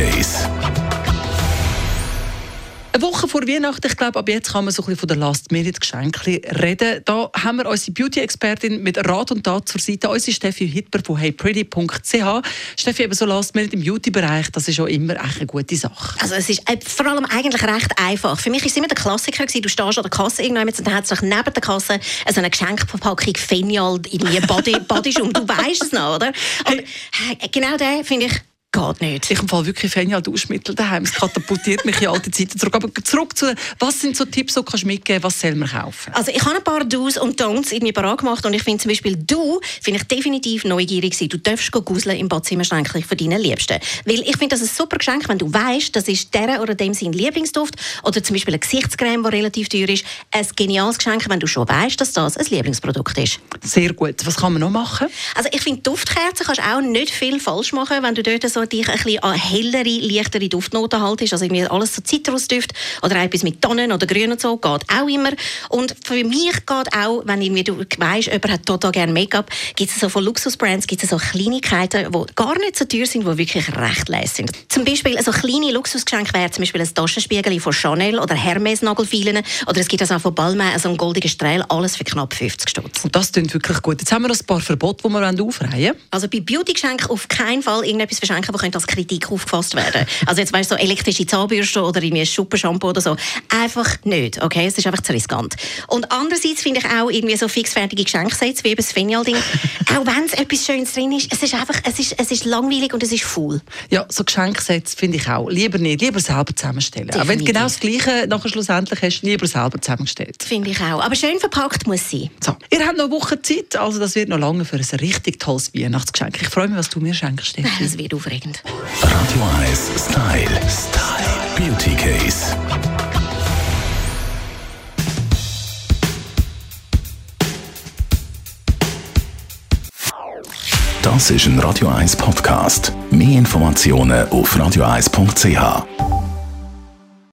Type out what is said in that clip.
Case. Eine Woche vor Weihnachten, ich glaube, ab jetzt kann man so ein bisschen von der Last-Minute-Geschenke reden. Da haben wir unsere Beauty-Expertin mit Rat und Tat zur Seite, unsere Steffi Hitler von heypretty.ch. Steffi, eben so Last-Minute im Beauty-Bereich, das ist auch immer eine gute Sache. Also es ist äh, vor allem eigentlich recht einfach. Für mich war es immer der Klassiker, gewesen, du stehst an der Kasse irgendwann und dann hat sich neben der Kasse so eine Geschenkverpackung Fenial in die Body, Bodyschum. du weißt es noch, oder? Und äh, genau der finde ich Geht nicht. Ich empfehle wirklich Fenial Duschmittel daheim. Es katapultiert mich in alte Zeiten zurück. Aber zurück zu, was sind so Tipps, die kannst du mitgeben, was soll man kaufen? Also ich habe ein paar Do's und Don'ts irgendwie parat gemacht und ich finde zum Beispiel du, finde ich definitiv neugierig sein. Du darfst guseln im Badzimmerschränkchen für deine Liebsten. Weil ich finde das ein super Geschenk, wenn du weißt, das ist der oder dem sein Lieblingsduft oder zum Beispiel eine Gesichtscreme, die relativ teuer ist. Ein geniales Geschenk, wenn du schon weißt, dass das ein Lieblingsprodukt ist. Sehr gut. Was kann man noch machen? Also ich finde Duftkerzen kannst du auch nicht viel falsch machen, wenn du dort so dich ein bisschen an hellere, leichtere Duftnoten haltest, also irgendwie alles so Zitrusduft oder etwas mit Tonnen oder Grün und so, geht auch immer. Und für mich geht auch, wenn irgendwie du weißt, jemand hat total gerne Make-up, gibt es so von Luxusbrands gibt es so Kleinigkeiten, die gar nicht so teuer sind, die wirklich recht leise sind. Zum Beispiel so kleine Luxusgeschenke wäre zum Beispiel ein Taschenspiegel von Chanel oder Hermes Nagelfilen oder es gibt also auch von Balmain so einen goldenen Strahl, alles für knapp 50 Stutz. Und das klingt wirklich gut. Jetzt haben wir ein paar Verbote, die wir aufreihen wollen. Also bei Beauty-Geschenken auf keinen Fall irgendetwas verschenken, das als Kritik aufgefasst werden. Also jetzt weißt du, so elektrische Zahnbürste oder irgendwie ein Schuppenshampoo oder so. Einfach nicht, okay? Es ist einfach zu riskant. Und andererseits finde ich auch irgendwie so fixfertige Geschenksets wie das Fenial-Ding, auch wenn es etwas Schönes drin ist, es ist einfach, es ist, es ist langweilig und es ist faul. Ja, so Geschenksets finde ich auch. Lieber nicht, lieber selber zusammenstellen. Definitiv. Wenn du genau das Gleiche nachher schlussendlich hast, lieber selber zusammengestellt. Finde ich auch. Aber schön verpackt muss sein. So, ihr habt noch eine Woche Zeit, also das wird noch lange für ein richtig tolles Weihnachtsgeschenk. Ich freue mich, was du mir schenkst, Steffi. Das wird aufregend. Radio 1 Style. Style. Beauty Case. Das ist ein Radio 1 Podcast. Mehr Informationen auf radio1.ch.